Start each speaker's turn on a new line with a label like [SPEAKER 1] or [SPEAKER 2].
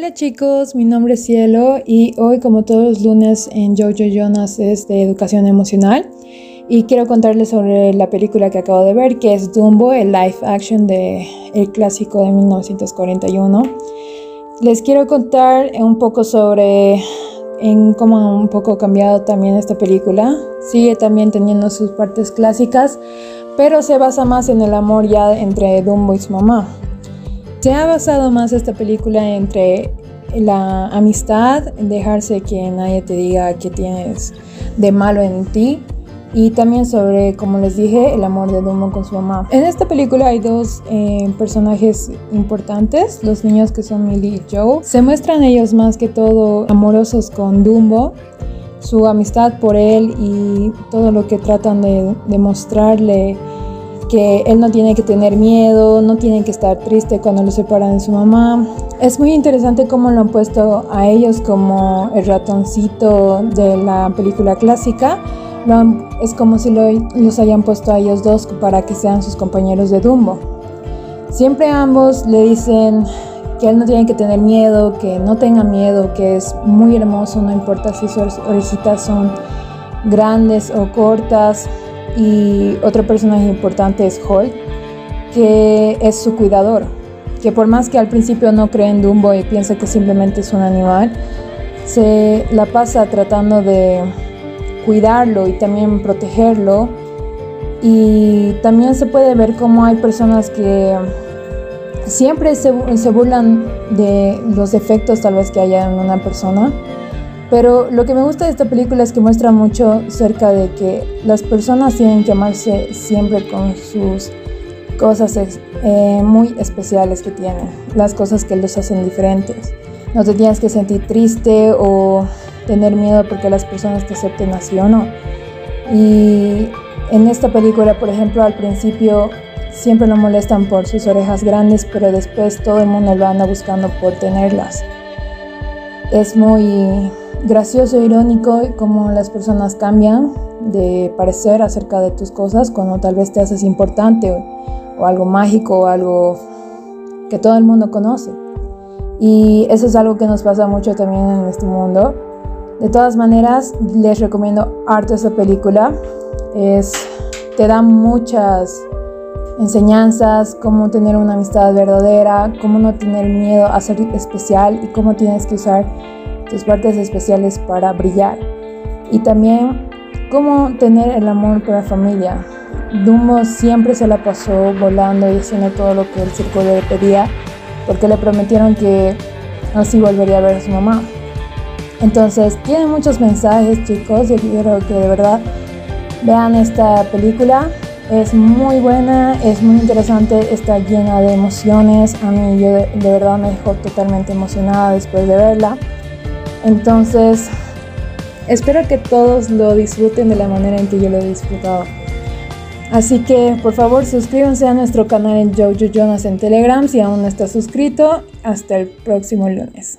[SPEAKER 1] Hola chicos, mi nombre es Cielo y hoy como todos los lunes en Jojo Jonas es de educación emocional y quiero contarles sobre la película que acabo de ver que es Dumbo, el live action de el clásico de 1941. Les quiero contar un poco sobre en cómo ha un poco cambiado también esta película. Sigue también teniendo sus partes clásicas, pero se basa más en el amor ya entre Dumbo y su mamá. Se ha basado más esta película entre la amistad, dejarse que nadie te diga que tienes de malo en ti y también sobre, como les dije, el amor de Dumbo con su mamá. En esta película hay dos eh, personajes importantes, los niños que son Millie y Joe. Se muestran ellos más que todo amorosos con Dumbo, su amistad por él y todo lo que tratan de demostrarle que él no tiene que tener miedo, no tiene que estar triste cuando lo separan de su mamá. Es muy interesante cómo lo han puesto a ellos como el ratoncito de la película clásica. es como si los hayan puesto a ellos dos para que sean sus compañeros de Dumbo. Siempre ambos le dicen que él no tiene que tener miedo, que no tenga miedo, que es muy hermoso, no importa si sus orejitas son grandes o cortas, y otro personaje importante es Holt, que es su cuidador, que por más que al principio no cree en Dumbo y piensa que simplemente es un animal, se la pasa tratando de cuidarlo y también protegerlo. Y también se puede ver cómo hay personas que siempre se, se burlan de los defectos tal vez que haya en una persona pero lo que me gusta de esta película es que muestra mucho cerca de que las personas tienen que amarse siempre con sus cosas eh, muy especiales que tienen, las cosas que los hacen diferentes. No te tienes que sentir triste o tener miedo porque las personas te acepten así o no. Y en esta película, por ejemplo, al principio siempre lo molestan por sus orejas grandes, pero después todo el mundo lo anda buscando por tenerlas. Es muy gracioso e irónico cómo las personas cambian de parecer acerca de tus cosas cuando tal vez te haces importante o, algo mágico o algo que todo el mundo conoce. Y eso es algo que nos pasa mucho también en este mundo. De todas maneras, les recomiendo harto esta película. Es, te da muchas enseñanzas, cómo tener una amistad verdadera, cómo no tener miedo a ser especial y cómo tienes que usar tus partes especiales para brillar. Y también cómo tener el amor por la familia. Dumbo siempre se la pasó volando y haciendo todo lo que el circo le pedía porque le prometieron que así volvería a ver a su mamá. Entonces tiene muchos mensajes chicos y quiero que de verdad vean esta película. Es muy buena, es muy interesante, está llena de emociones. A mí yo de, de verdad me dejó totalmente emocionada después de verla. Entonces, espero que todos lo disfruten de la manera en que yo lo he disfrutado. Así que por favor suscríbanse a nuestro canal en Jojo Jonas en Telegram si aún no estás suscrito. Hasta el próximo lunes.